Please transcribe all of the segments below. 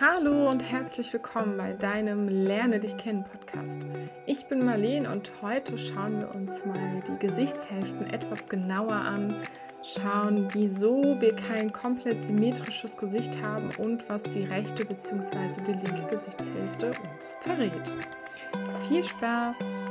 Hallo und herzlich willkommen bei deinem Lerne dich kennen Podcast. Ich bin Marleen und heute schauen wir uns mal die Gesichtshälften etwas genauer an, schauen, wieso wir kein komplett symmetrisches Gesicht haben und was die rechte bzw. die linke Gesichtshälfte uns verrät. Viel Spaß!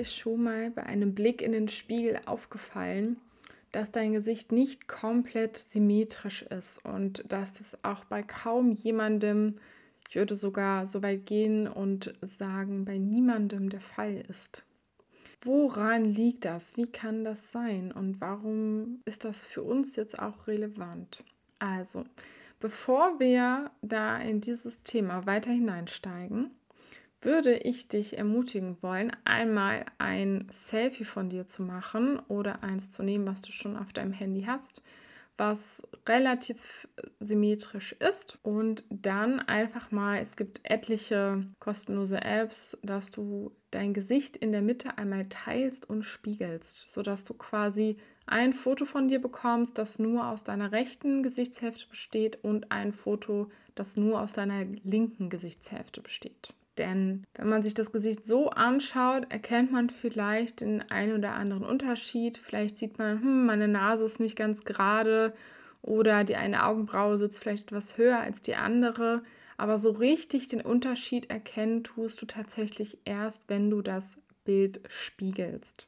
Ist schon mal bei einem Blick in den Spiegel aufgefallen, dass dein Gesicht nicht komplett symmetrisch ist und dass das auch bei kaum jemandem, ich würde sogar so weit gehen und sagen, bei niemandem der Fall ist. Woran liegt das? Wie kann das sein? Und warum ist das für uns jetzt auch relevant? Also, bevor wir da in dieses Thema weiter hineinsteigen, würde ich dich ermutigen wollen, einmal ein Selfie von dir zu machen oder eins zu nehmen, was du schon auf deinem Handy hast, was relativ symmetrisch ist und dann einfach mal, es gibt etliche kostenlose Apps, dass du dein Gesicht in der Mitte einmal teilst und spiegelst, sodass du quasi ein Foto von dir bekommst, das nur aus deiner rechten Gesichtshälfte besteht und ein Foto, das nur aus deiner linken Gesichtshälfte besteht. Denn wenn man sich das Gesicht so anschaut, erkennt man vielleicht den einen oder anderen Unterschied. Vielleicht sieht man, hm, meine Nase ist nicht ganz gerade oder die eine Augenbraue sitzt vielleicht etwas höher als die andere. Aber so richtig den Unterschied erkennen tust du tatsächlich erst, wenn du das Bild spiegelst.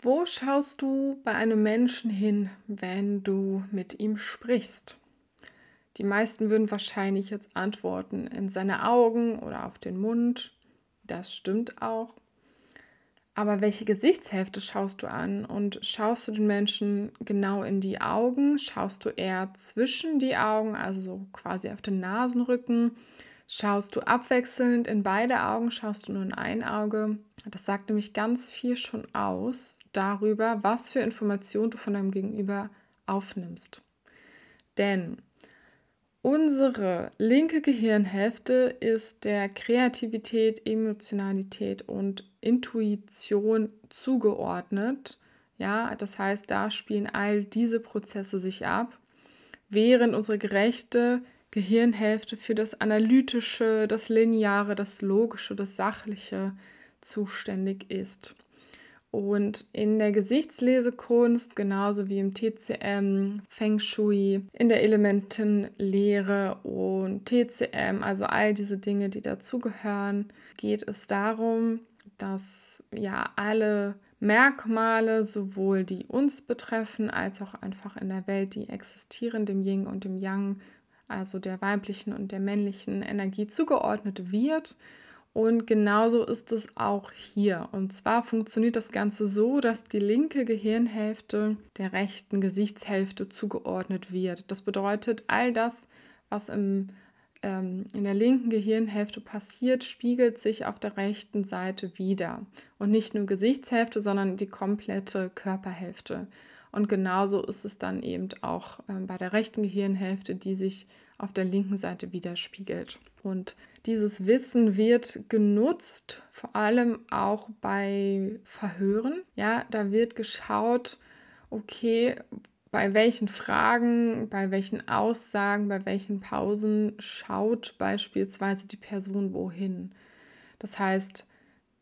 Wo schaust du bei einem Menschen hin, wenn du mit ihm sprichst? Die meisten würden wahrscheinlich jetzt antworten in seine Augen oder auf den Mund. Das stimmt auch. Aber welche Gesichtshälfte schaust du an? Und schaust du den Menschen genau in die Augen? Schaust du eher zwischen die Augen, also so quasi auf den Nasenrücken? Schaust du abwechselnd in beide Augen? Schaust du nur in ein Auge? Das sagt nämlich ganz viel schon aus darüber, was für Informationen du von deinem Gegenüber aufnimmst. Denn Unsere linke Gehirnhälfte ist der Kreativität, Emotionalität und Intuition zugeordnet. Ja, das heißt, da spielen all diese Prozesse sich ab, während unsere gerechte Gehirnhälfte für das Analytische, das Lineare, das Logische, das Sachliche zuständig ist. Und in der Gesichtslesekunst, genauso wie im TCM, Feng Shui, in der Elementenlehre und TCM, also all diese Dinge, die dazugehören, geht es darum, dass ja alle Merkmale, sowohl die uns betreffen, als auch einfach in der Welt, die existieren, dem Yin und dem Yang, also der weiblichen und der männlichen Energie zugeordnet wird und genauso ist es auch hier. Und zwar funktioniert das Ganze so, dass die linke Gehirnhälfte der rechten Gesichtshälfte zugeordnet wird. Das bedeutet, all das, was im, ähm, in der linken Gehirnhälfte passiert, spiegelt sich auf der rechten Seite wieder. Und nicht nur Gesichtshälfte, sondern die komplette Körperhälfte. Und genauso ist es dann eben auch ähm, bei der rechten Gehirnhälfte, die sich auf der linken Seite widerspiegelt. Und dieses Wissen wird genutzt, vor allem auch bei Verhören. Ja, da wird geschaut, okay, bei welchen Fragen, bei welchen Aussagen, bei welchen Pausen schaut beispielsweise die Person wohin. Das heißt,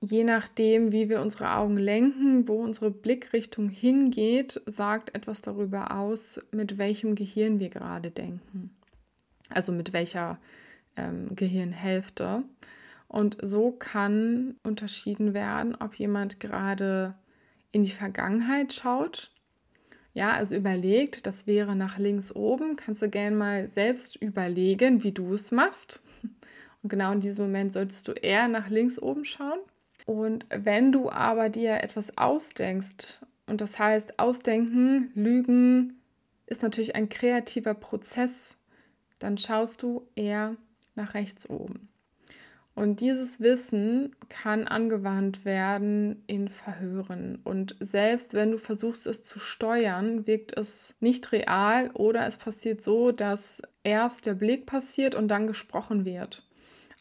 je nachdem, wie wir unsere Augen lenken, wo unsere Blickrichtung hingeht, sagt etwas darüber aus, mit welchem Gehirn wir gerade denken also mit welcher ähm, Gehirnhälfte. Und so kann unterschieden werden, ob jemand gerade in die Vergangenheit schaut. Ja, also überlegt, das wäre nach links oben. Kannst du gerne mal selbst überlegen, wie du es machst. Und genau in diesem Moment solltest du eher nach links oben schauen. Und wenn du aber dir etwas ausdenkst, und das heißt, ausdenken, lügen, ist natürlich ein kreativer Prozess dann schaust du eher nach rechts oben. Und dieses Wissen kann angewandt werden in Verhören. Und selbst wenn du versuchst, es zu steuern, wirkt es nicht real oder es passiert so, dass erst der Blick passiert und dann gesprochen wird.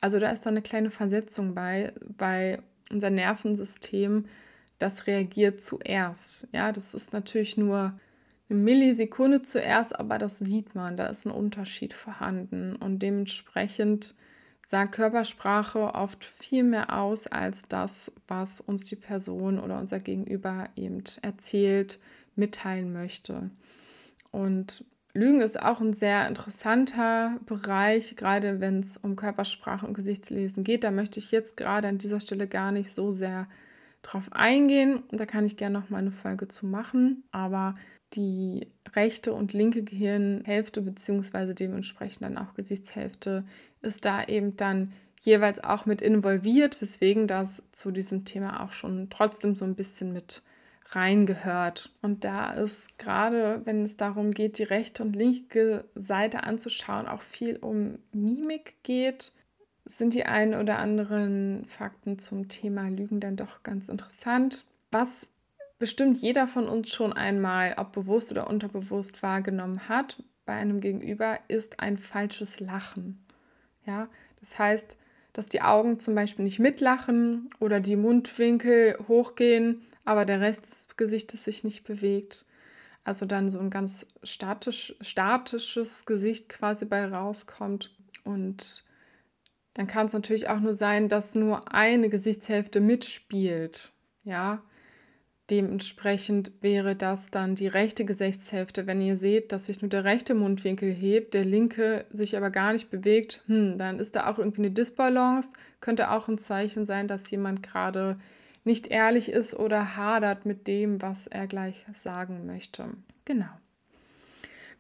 Also da ist da eine kleine Versetzung bei, bei unser Nervensystem, das reagiert zuerst. Ja, das ist natürlich nur eine Millisekunde zuerst, aber das sieht man, da ist ein Unterschied vorhanden und dementsprechend sagt Körpersprache oft viel mehr aus als das, was uns die Person oder unser Gegenüber eben erzählt, mitteilen möchte. Und Lügen ist auch ein sehr interessanter Bereich, gerade wenn es um Körpersprache und Gesichtslesen geht. Da möchte ich jetzt gerade an dieser Stelle gar nicht so sehr drauf eingehen. Da kann ich gerne noch mal eine Folge zu machen. Aber die rechte und linke Gehirnhälfte beziehungsweise dementsprechend dann auch Gesichtshälfte ist da eben dann jeweils auch mit involviert, weswegen das zu diesem Thema auch schon trotzdem so ein bisschen mit reingehört. Und da ist gerade, wenn es darum geht, die rechte und linke Seite anzuschauen, auch viel um Mimik geht, sind die ein oder anderen Fakten zum Thema Lügen dann doch ganz interessant. Was bestimmt jeder von uns schon einmal, ob bewusst oder unterbewusst wahrgenommen hat bei einem Gegenüber, ist ein falsches Lachen. Ja, das heißt, dass die Augen zum Beispiel nicht mitlachen oder die Mundwinkel hochgehen, aber der Rest des Gesichtes sich nicht bewegt. Also dann so ein ganz statisch, statisches Gesicht quasi bei rauskommt. Und dann kann es natürlich auch nur sein, dass nur eine Gesichtshälfte mitspielt. Ja, Dementsprechend wäre das dann die rechte Gesichtshälfte. Wenn ihr seht, dass sich nur der rechte Mundwinkel hebt, der linke sich aber gar nicht bewegt, hm, dann ist da auch irgendwie eine Disbalance. Könnte auch ein Zeichen sein, dass jemand gerade nicht ehrlich ist oder hadert mit dem, was er gleich sagen möchte. Genau.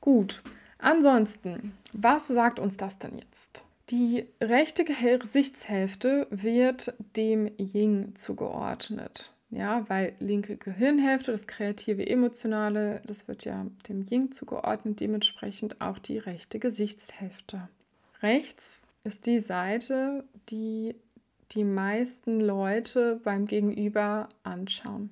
Gut. Ansonsten, was sagt uns das denn jetzt? Die rechte Gesichtshälfte wird dem Ying zugeordnet. Ja, weil linke Gehirnhälfte, das kreative, emotionale, das wird ja dem Yin zugeordnet, dementsprechend auch die rechte Gesichtshälfte. Rechts ist die Seite, die die meisten Leute beim Gegenüber anschauen.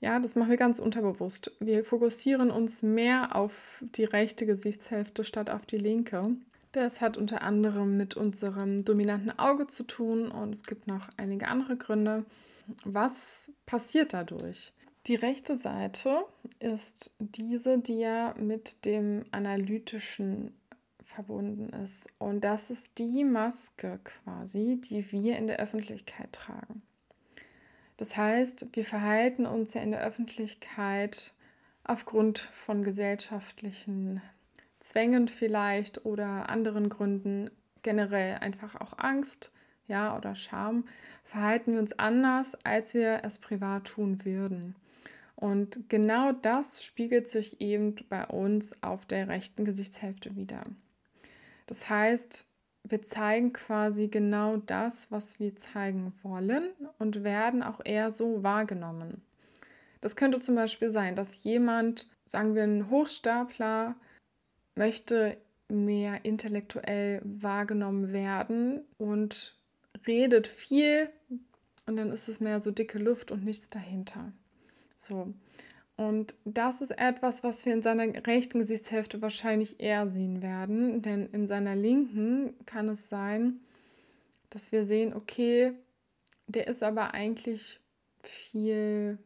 Ja, das machen wir ganz unterbewusst. Wir fokussieren uns mehr auf die rechte Gesichtshälfte statt auf die linke. Das hat unter anderem mit unserem dominanten Auge zu tun und es gibt noch einige andere Gründe. Was passiert dadurch? Die rechte Seite ist diese, die ja mit dem analytischen verbunden ist. Und das ist die Maske quasi, die wir in der Öffentlichkeit tragen. Das heißt, wir verhalten uns ja in der Öffentlichkeit aufgrund von gesellschaftlichen Zwängen vielleicht oder anderen Gründen, generell einfach auch Angst ja, oder Scham, verhalten wir uns anders, als wir es privat tun würden. Und genau das spiegelt sich eben bei uns auf der rechten Gesichtshälfte wieder. Das heißt, wir zeigen quasi genau das, was wir zeigen wollen und werden auch eher so wahrgenommen. Das könnte zum Beispiel sein, dass jemand, sagen wir ein Hochstapler, möchte mehr intellektuell wahrgenommen werden und redet viel und dann ist es mehr so dicke Luft und nichts dahinter. So. Und das ist etwas, was wir in seiner rechten Gesichtshälfte wahrscheinlich eher sehen werden, denn in seiner linken kann es sein, dass wir sehen, okay, der ist aber eigentlich viel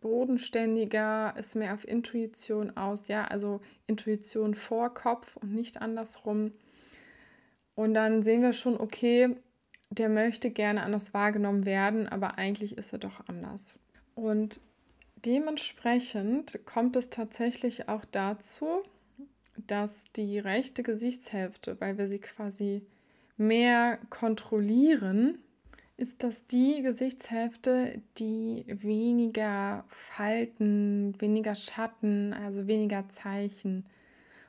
bodenständiger, ist mehr auf Intuition aus, ja, also Intuition vor Kopf und nicht andersrum. Und dann sehen wir schon, okay, der möchte gerne anders wahrgenommen werden, aber eigentlich ist er doch anders. Und dementsprechend kommt es tatsächlich auch dazu, dass die rechte Gesichtshälfte, weil wir sie quasi mehr kontrollieren, ist das die Gesichtshälfte, die weniger Falten, weniger Schatten, also weniger Zeichen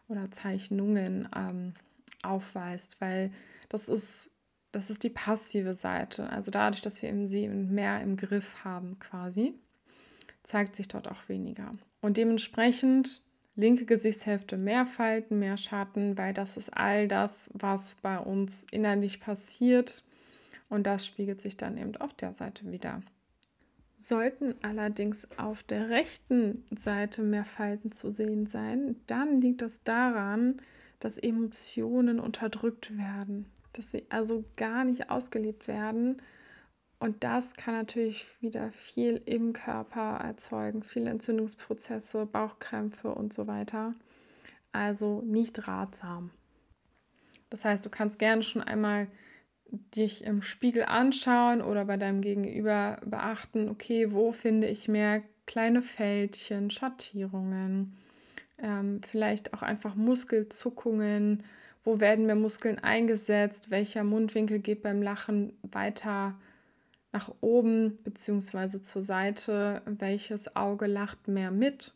oder Zeichnungen ähm, aufweist, weil das ist das ist die passive Seite. Also dadurch, dass wir sie mehr im Griff haben quasi, zeigt sich dort auch weniger. Und dementsprechend linke Gesichtshälfte mehr Falten, mehr Schatten, weil das ist all das, was bei uns innerlich passiert Und das spiegelt sich dann eben auf der Seite wieder. Sollten allerdings auf der rechten Seite mehr Falten zu sehen sein, dann liegt das daran, dass Emotionen unterdrückt werden, dass sie also gar nicht ausgelebt werden. Und das kann natürlich wieder viel im Körper erzeugen, viele Entzündungsprozesse, Bauchkrämpfe und so weiter. Also nicht ratsam. Das heißt, du kannst gerne schon einmal dich im Spiegel anschauen oder bei deinem Gegenüber beachten, okay, wo finde ich mehr kleine Fältchen, Schattierungen, ähm, vielleicht auch einfach Muskelzuckungen, wo werden mehr Muskeln eingesetzt, welcher Mundwinkel geht beim Lachen weiter nach oben bzw. zur Seite, welches Auge lacht mehr mit.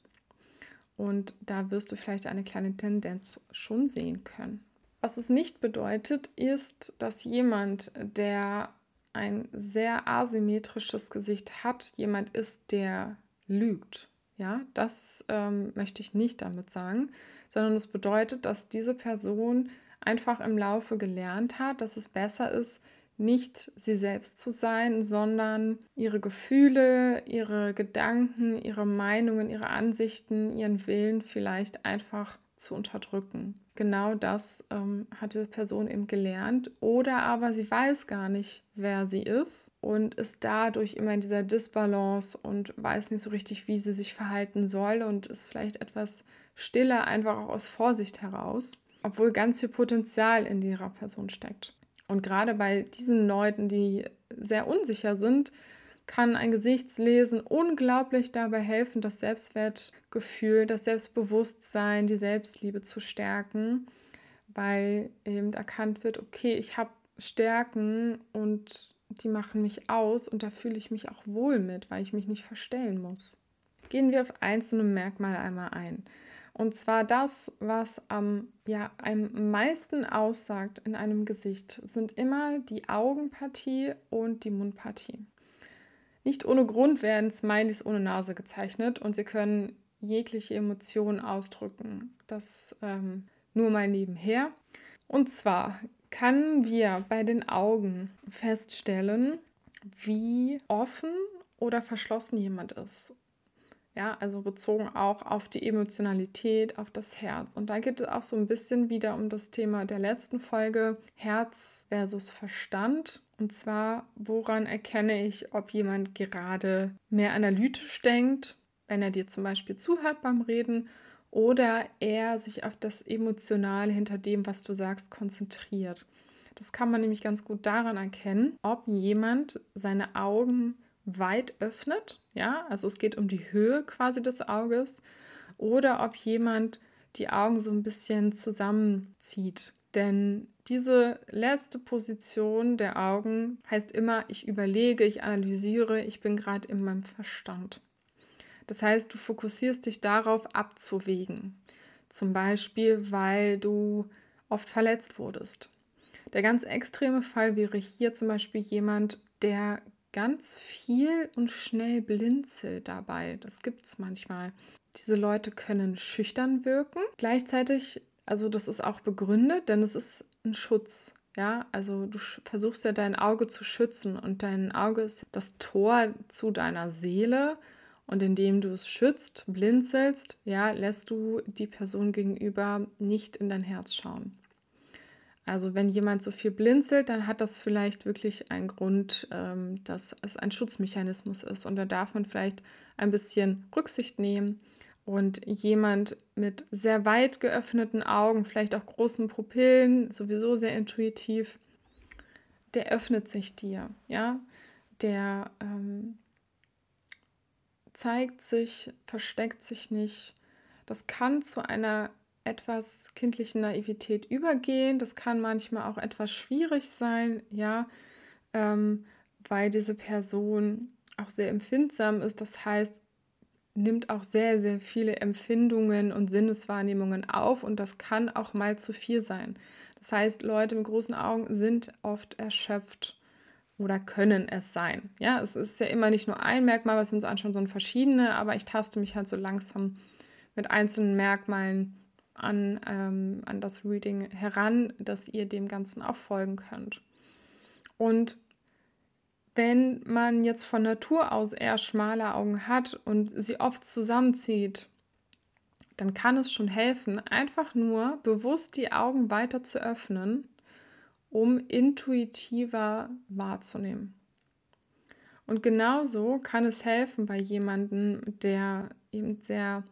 Und da wirst du vielleicht eine kleine Tendenz schon sehen können. Was es nicht bedeutet, ist, dass jemand, der ein sehr asymmetrisches Gesicht hat, jemand ist, der lügt. Ja, das ähm, möchte ich nicht damit sagen, sondern es bedeutet, dass diese Person einfach im Laufe gelernt hat, dass es besser ist, nicht sie selbst zu sein, sondern ihre Gefühle, ihre Gedanken, ihre Meinungen, ihre Ansichten, ihren Willen vielleicht einfach zu unterdrücken. Genau das ähm, hat diese Person eben gelernt. Oder aber sie weiß gar nicht, wer sie ist und ist dadurch immer in dieser Disbalance und weiß nicht so richtig, wie sie sich verhalten soll und ist vielleicht etwas stiller, einfach auch aus Vorsicht heraus, obwohl ganz viel Potenzial in ihrer Person steckt. Und gerade bei diesen Leuten, die sehr unsicher sind, kann ein Gesichtslesen unglaublich dabei helfen, das Selbstwertgefühl, das Selbstbewusstsein, die Selbstliebe zu stärken, weil eben erkannt wird, okay, ich habe Stärken und die machen mich aus und da fühle ich mich auch wohl mit, weil ich mich nicht verstellen muss. Gehen wir auf einzelne Merkmale einmal ein. Und zwar das, was am, ja, am meisten aussagt in einem Gesicht, sind immer die Augenpartie und die Mundpartie. Nicht ohne Grund werden Smileys ohne Nase gezeichnet und sie können jegliche Emotionen ausdrücken. Das ähm, nur mal nebenher. Und zwar können wir bei den Augen feststellen, wie offen oder verschlossen jemand ist. Ja, also bezogen auch auf die Emotionalität, auf das Herz. Und da geht es auch so ein bisschen wieder um das Thema der letzten Folge, Herz versus Verstand. Und zwar, woran erkenne ich, ob jemand gerade mehr analytisch denkt, wenn er dir zum Beispiel zuhört beim Reden, oder er sich auf das Emotionale hinter dem, was du sagst, konzentriert. Das kann man nämlich ganz gut daran erkennen, ob jemand seine Augen weit öffnet, ja, also es geht um die Höhe quasi des Auges, oder ob jemand die Augen so ein bisschen zusammenzieht. Denn diese letzte Position der Augen heißt immer, ich überlege, ich analysiere, ich bin gerade in meinem Verstand. Das heißt, du fokussierst dich darauf abzuwägen. Zum Beispiel, weil du oft verletzt wurdest. Der ganz extreme Fall wäre hier zum Beispiel jemand, der ganz viel und schnell blinzelt dabei. Das gibt es manchmal. Diese Leute können schüchtern wirken. Gleichzeitig, also das ist auch begründet, denn es ist ein Schutz. Ja, also du versuchst ja dein Auge zu schützen und dein Auge ist das Tor zu deiner Seele. Und indem du es schützt, blinzelst, ja, lässt du die Person gegenüber nicht in dein Herz schauen. Also wenn jemand so viel blinzelt, dann hat das vielleicht wirklich einen Grund, ähm, dass es ein Schutzmechanismus ist. Und da darf man vielleicht ein bisschen Rücksicht nehmen. Und jemand mit sehr weit geöffneten Augen, vielleicht auch großen Pupillen, sowieso sehr intuitiv, der öffnet sich dir, ja, der ähm, zeigt sich, versteckt sich nicht. Das kann zu einer etwas kindlichen Naivität übergehen. Das kann manchmal auch etwas schwierig sein, ja, ähm, weil diese Person auch sehr empfindsam ist. Das heißt, nimmt auch sehr, sehr viele Empfindungen und Sinneswahrnehmungen auf und das kann auch mal zu viel sein. Das heißt, Leute mit großen Augen sind oft erschöpft oder können es sein. Ja, es ist ja immer nicht nur ein Merkmal, was wir uns anschauen, sondern verschiedene, aber ich taste mich halt so langsam mit einzelnen Merkmalen an, ähm, an das Reading heran, dass ihr dem Ganzen auch folgen könnt. Und wenn man jetzt von Natur aus eher schmale Augen hat und sie oft zusammenzieht, dann kann es schon helfen, einfach nur bewusst die Augen weiter zu öffnen, um intuitiver wahrzunehmen. Und genauso kann es helfen bei jemandem, der eben sehr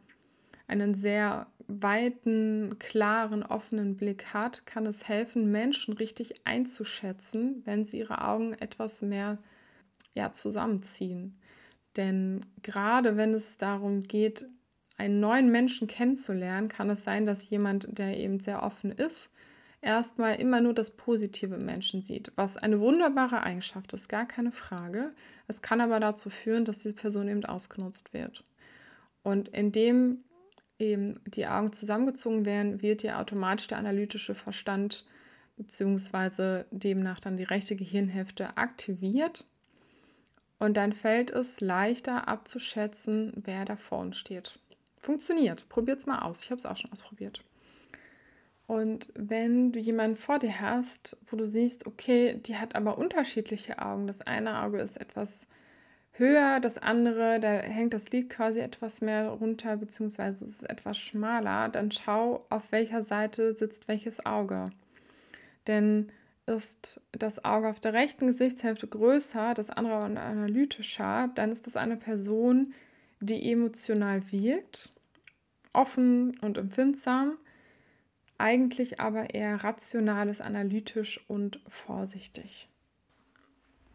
einen sehr weiten, klaren, offenen Blick hat, kann es helfen, Menschen richtig einzuschätzen, wenn sie ihre Augen etwas mehr ja, zusammenziehen. Denn gerade wenn es darum geht, einen neuen Menschen kennenzulernen, kann es sein, dass jemand, der eben sehr offen ist, erstmal immer nur das Positive Menschen sieht, was eine wunderbare Eigenschaft ist, gar keine Frage. Es kann aber dazu führen, dass die Person eben ausgenutzt wird. Und indem eben die Augen zusammengezogen werden, wird ja automatisch der analytische Verstand bzw. demnach dann die rechte Gehirnhälfte aktiviert. Und dann fällt es leichter abzuschätzen, wer da vorne steht. Funktioniert. Probiert es mal aus. Ich habe es auch schon ausprobiert. Und wenn du jemanden vor dir hast, wo du siehst, okay, die hat aber unterschiedliche Augen. Das eine Auge ist etwas höher, das andere, da hängt das Lid quasi etwas mehr runter, beziehungsweise es ist etwas schmaler, dann schau, auf welcher Seite sitzt welches Auge. Denn ist das Auge auf der rechten Gesichtshälfte größer, das andere analytischer, dann ist das eine Person, die emotional wirkt, offen und empfindsam, eigentlich aber eher rationales, analytisch und vorsichtig.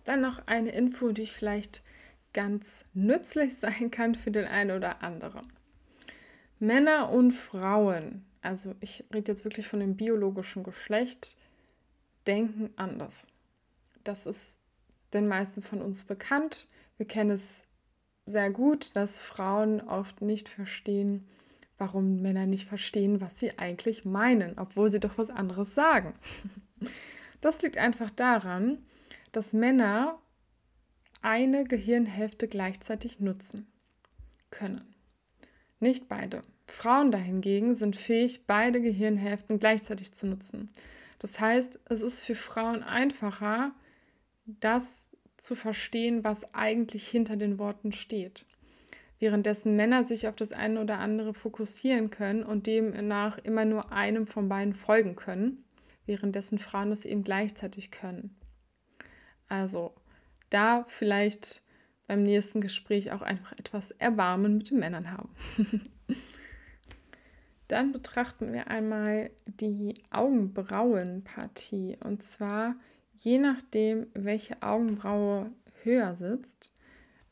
Dann noch eine Info, die ich vielleicht ganz nützlich sein kann für den einen oder anderen. Männer und Frauen, also ich rede jetzt wirklich von dem biologischen Geschlecht, denken anders. Das ist den meisten von uns bekannt. Wir kennen es sehr gut, dass Frauen oft nicht verstehen, warum Männer nicht verstehen, was sie eigentlich meinen, obwohl sie doch was anderes sagen. Das liegt einfach daran, dass Männer eine Gehirnhälfte gleichzeitig nutzen können. Nicht beide. Frauen dahingegen sind fähig, beide Gehirnhälften gleichzeitig zu nutzen. Das heißt, es ist für Frauen einfacher, das zu verstehen, was eigentlich hinter den Worten steht. Währenddessen Männer sich auf das eine oder andere fokussieren können und demnach immer nur einem von beiden folgen können, währenddessen Frauen es eben gleichzeitig können. Also da vielleicht beim nächsten Gespräch auch einfach etwas Erbarmen mit den Männern haben. Dann betrachten wir einmal die Augenbrauenpartie. Und zwar, je nachdem, welche Augenbraue höher sitzt,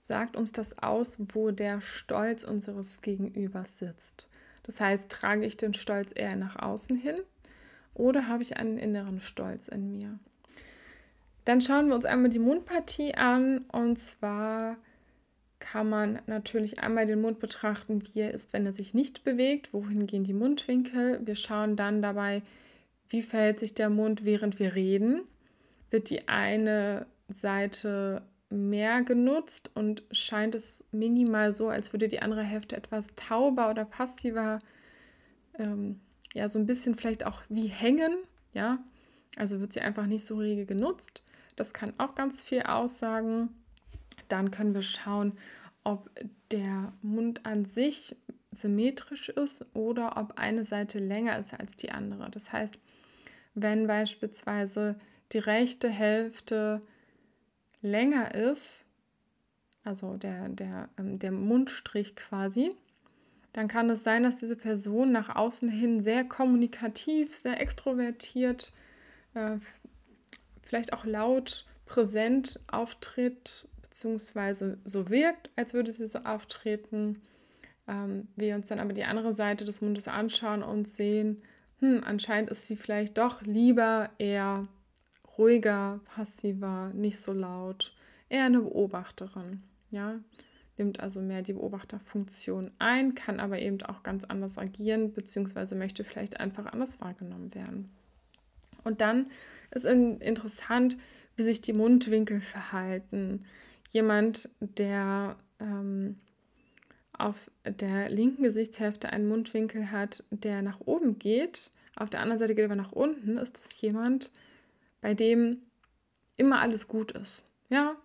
sagt uns das aus, wo der Stolz unseres Gegenübers sitzt. Das heißt, trage ich den Stolz eher nach außen hin oder habe ich einen inneren Stolz in mir? Dann schauen wir uns einmal die Mundpartie an. Und zwar kann man natürlich einmal den Mund betrachten, wie er ist, wenn er sich nicht bewegt. Wohin gehen die Mundwinkel? Wir schauen dann dabei, wie verhält sich der Mund, während wir reden. Wird die eine Seite mehr genutzt und scheint es minimal so, als würde die andere Hälfte etwas tauber oder passiver, ähm, ja, so ein bisschen vielleicht auch wie hängen, ja. Also wird sie einfach nicht so rege genutzt. Das kann auch ganz viel aussagen. Dann können wir schauen, ob der Mund an sich symmetrisch ist oder ob eine Seite länger ist als die andere. Das heißt, wenn beispielsweise die rechte Hälfte länger ist, also der, der, ähm, der Mundstrich quasi, dann kann es sein, dass diese Person nach außen hin sehr kommunikativ, sehr extrovertiert, äh, vielleicht auch laut, präsent auftritt, beziehungsweise so wirkt, als würde sie so auftreten. Ähm, wir uns dann aber die andere Seite des Mundes anschauen und sehen, hm, anscheinend ist sie vielleicht doch lieber eher ruhiger, passiver, nicht so laut, eher eine Beobachterin, ja, nimmt also mehr die Beobachterfunktion ein, kann aber eben auch ganz anders agieren, beziehungsweise möchte vielleicht einfach anders wahrgenommen werden. Und dann ist interessant, wie sich die Mundwinkel verhalten. Jemand, der ähm, auf der linken Gesichtshälfte einen Mundwinkel hat, der nach oben geht, auf der anderen Seite geht er aber nach unten, ist das jemand, bei dem immer alles gut ist. Ja,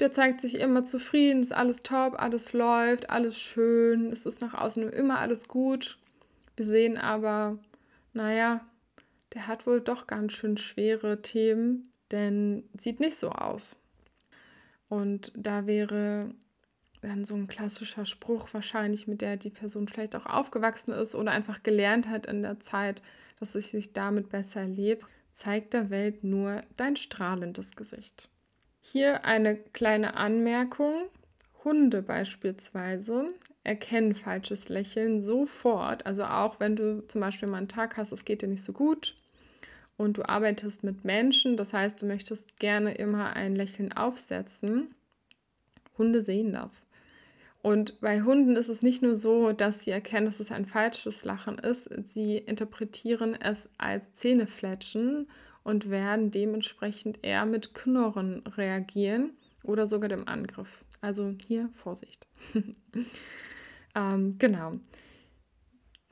der zeigt sich immer zufrieden, ist alles top, alles läuft, alles schön, es ist nach außen immer alles gut. Wir sehen aber, naja, der hat wohl doch ganz schön schwere Themen, denn sieht nicht so aus. Und da wäre dann so ein klassischer Spruch wahrscheinlich, mit der die Person vielleicht auch aufgewachsen ist oder einfach gelernt hat in der Zeit, dass es sich damit besser lebt, zeigt der Welt nur dein strahlendes Gesicht. Hier eine kleine Anmerkung. Hunde beispielsweise erkennen falsches Lächeln sofort. Also auch wenn du zum Beispiel mal einen Tag hast, es geht dir nicht so gut und du arbeitest mit Menschen, das heißt, du möchtest gerne immer ein Lächeln aufsetzen. Hunde sehen das. Und bei Hunden ist es nicht nur so, dass sie erkennen, dass es ein falsches Lachen ist, sie interpretieren es als Zähnefletschen und werden dementsprechend eher mit Knurren reagieren oder sogar dem Angriff. Also hier Vorsicht. ähm, genau.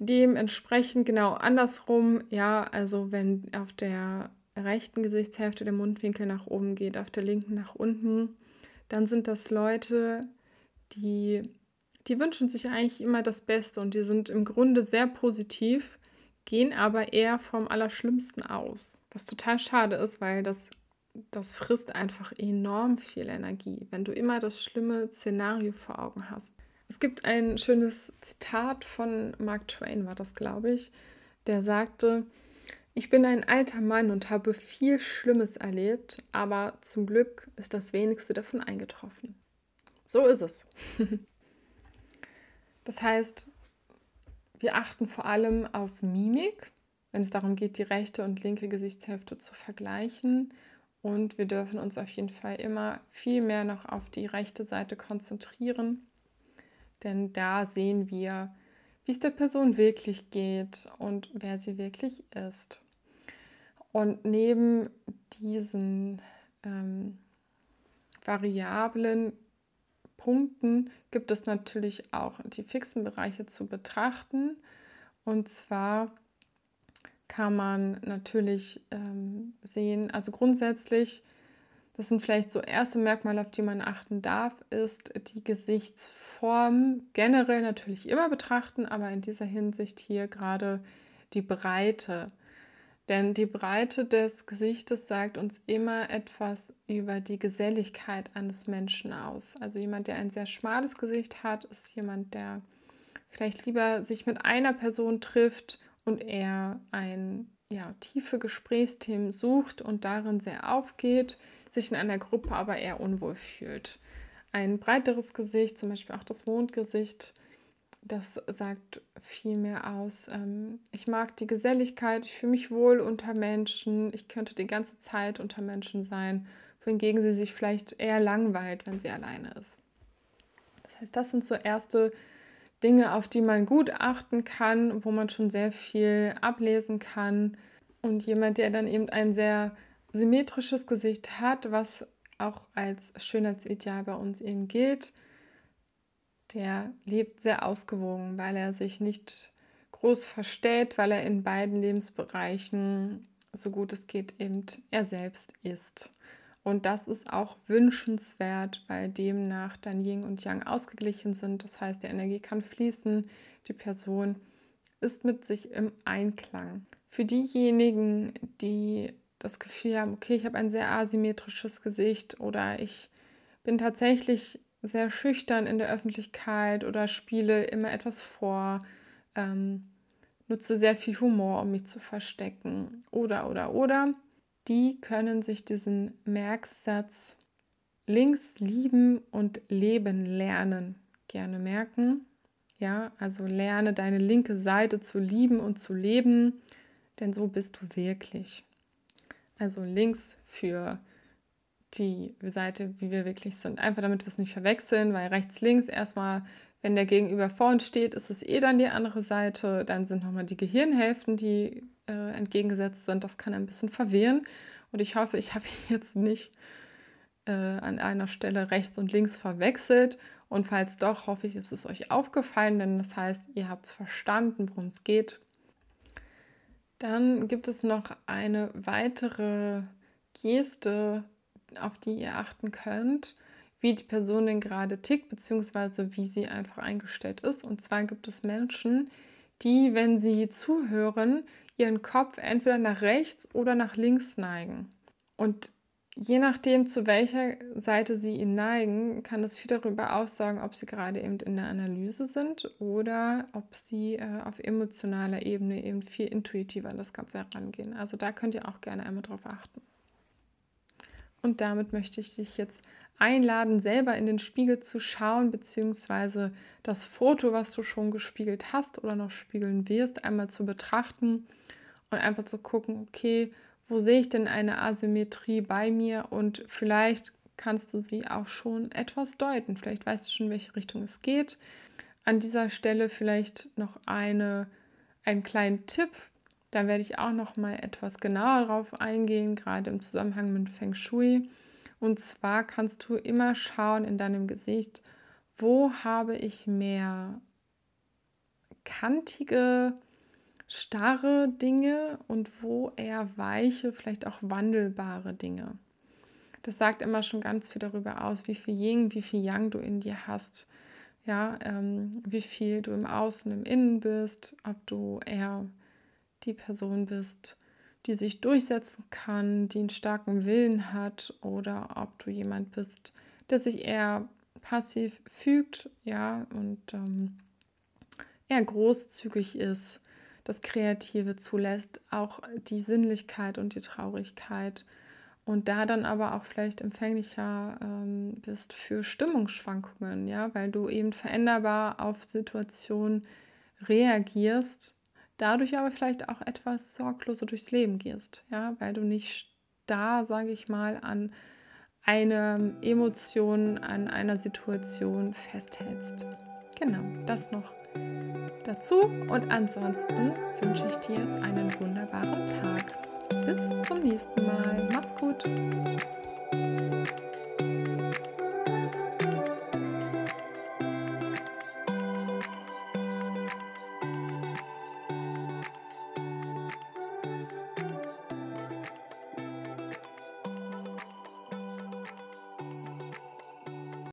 Dementsprechend genau andersrum, ja, also wenn auf der rechten Gesichtshälfte der Mundwinkel nach oben geht, auf der linken nach unten, dann sind das Leute, die, die wünschen sich eigentlich immer das Beste und die sind im Grunde sehr positiv, gehen aber eher vom Allerschlimmsten aus. Was total schade ist, weil das, das frisst einfach enorm viel Energie, wenn du immer das schlimme Szenario vor Augen hast. Es gibt ein schönes Zitat von Mark Twain, war das, glaube ich, der sagte, ich bin ein alter Mann und habe viel Schlimmes erlebt, aber zum Glück ist das wenigste davon eingetroffen. So ist es. das heißt, wir achten vor allem auf Mimik, wenn es darum geht, die rechte und linke Gesichtshälfte zu vergleichen. Und wir dürfen uns auf jeden Fall immer viel mehr noch auf die rechte Seite konzentrieren, denn da sehen wir, wie es der Person wirklich geht und wer sie wirklich ist. Und neben diesen ähm, variablen Punkten gibt es natürlich auch die fixen Bereiche zu betrachten. Und zwar kann man natürlich ähm, sehen, also grundsätzlich, das sind vielleicht so erste Merkmale, auf die man achten darf, ist die Gesichtsform generell natürlich immer betrachten, aber in dieser Hinsicht hier gerade die Breite. Denn die Breite des Gesichtes sagt uns immer etwas über die Geselligkeit eines Menschen aus. Also jemand, der ein sehr schmales Gesicht hat, ist jemand, der vielleicht lieber sich mit einer Person trifft und er ein ja, tiefe Gesprächsthemen sucht und darin sehr aufgeht, sich in einer Gruppe aber eher unwohl fühlt. Ein breiteres Gesicht, zum Beispiel auch das Mondgesicht, das sagt viel mehr aus. Ähm, ich mag die Geselligkeit, ich fühle mich wohl unter Menschen, ich könnte die ganze Zeit unter Menschen sein, wohingegen sie sich vielleicht eher langweilt, wenn sie alleine ist. Das heißt, das sind so erste Dinge, auf die man gut achten kann, wo man schon sehr viel ablesen kann. Und jemand, der dann eben ein sehr symmetrisches Gesicht hat, was auch als Schönheitsideal bei uns eben gilt, der lebt sehr ausgewogen, weil er sich nicht groß verstellt, weil er in beiden Lebensbereichen, so gut es geht, eben er selbst ist. Und das ist auch wünschenswert, weil demnach dann Yin und Yang ausgeglichen sind. Das heißt, die Energie kann fließen, die Person ist mit sich im Einklang. Für diejenigen, die das Gefühl haben, okay, ich habe ein sehr asymmetrisches Gesicht oder ich bin tatsächlich sehr schüchtern in der Öffentlichkeit oder spiele immer etwas vor, ähm, nutze sehr viel Humor, um mich zu verstecken oder oder oder die können sich diesen Merksatz links lieben und leben lernen gerne merken. Ja, also lerne deine linke Seite zu lieben und zu leben, denn so bist du wirklich. Also links für die Seite, wie wir wirklich sind. Einfach damit wir es nicht verwechseln, weil rechts, links erstmal, wenn der Gegenüber vor uns steht, ist es eh dann die andere Seite. Dann sind nochmal die Gehirnhälften, die äh, entgegengesetzt sind. Das kann ein bisschen verwirren. Und ich hoffe, ich habe jetzt nicht äh, an einer Stelle rechts und links verwechselt. Und falls doch, hoffe ich, ist es euch aufgefallen, denn das heißt, ihr habt es verstanden, worum es geht. Dann gibt es noch eine weitere Geste, auf die ihr achten könnt. wie die Person denn gerade tickt, beziehungsweise wie sie einfach eingestellt ist. Und zwar gibt es Menschen, die, wenn sie zuhören, ihren Kopf entweder nach rechts oder nach links neigen. Und je nachdem, zu welcher Seite sie ihn neigen, kann es viel darüber aussagen, ob sie gerade eben in der Analyse sind oder ob sie äh, auf emotionaler Ebene eben viel intuitiver an das Ganze herangehen. Also da könnt ihr auch gerne einmal drauf achten. Und damit möchte ich dich jetzt einladen, selber in den Spiegel zu schauen, beziehungsweise das Foto, was du schon gespiegelt hast oder noch spiegeln wirst, einmal zu betrachten und einfach zu gucken, okay, wo sehe ich denn eine Asymmetrie bei mir und vielleicht kannst du sie auch schon etwas deuten. Vielleicht weißt du schon, in welche Richtung es geht. An dieser Stelle vielleicht noch eine, einen kleinen Tipp. Da werde ich auch noch mal etwas genauer drauf eingehen, gerade im Zusammenhang mit Feng Shui. Und zwar kannst du immer schauen in deinem Gesicht, wo habe ich mehr kantige starre Dinge und wo eher weiche, vielleicht auch wandelbare Dinge. Das sagt immer schon ganz viel darüber aus, wie viel Yin, wie viel Yang du in dir hast. Ja, ähm, wie viel du im Außen, im Innen bist, ob du eher die Person bist, die sich durchsetzen kann, die einen starken Willen hat, oder ob du jemand bist, der sich eher passiv fügt, ja, und ähm, eher großzügig ist, das Kreative zulässt, auch die Sinnlichkeit und die Traurigkeit. Und da dann aber auch vielleicht empfänglicher ähm, bist für Stimmungsschwankungen, ja, weil du eben veränderbar auf Situationen reagierst, dadurch aber vielleicht auch etwas sorgloser durchs Leben gehst, ja, weil du nicht da, sage ich mal, an einer Emotion, an einer Situation festhältst. Genau, das noch dazu und ansonsten wünsche ich dir jetzt einen wunderbaren Tag. Bis zum nächsten Mal. Mach's gut.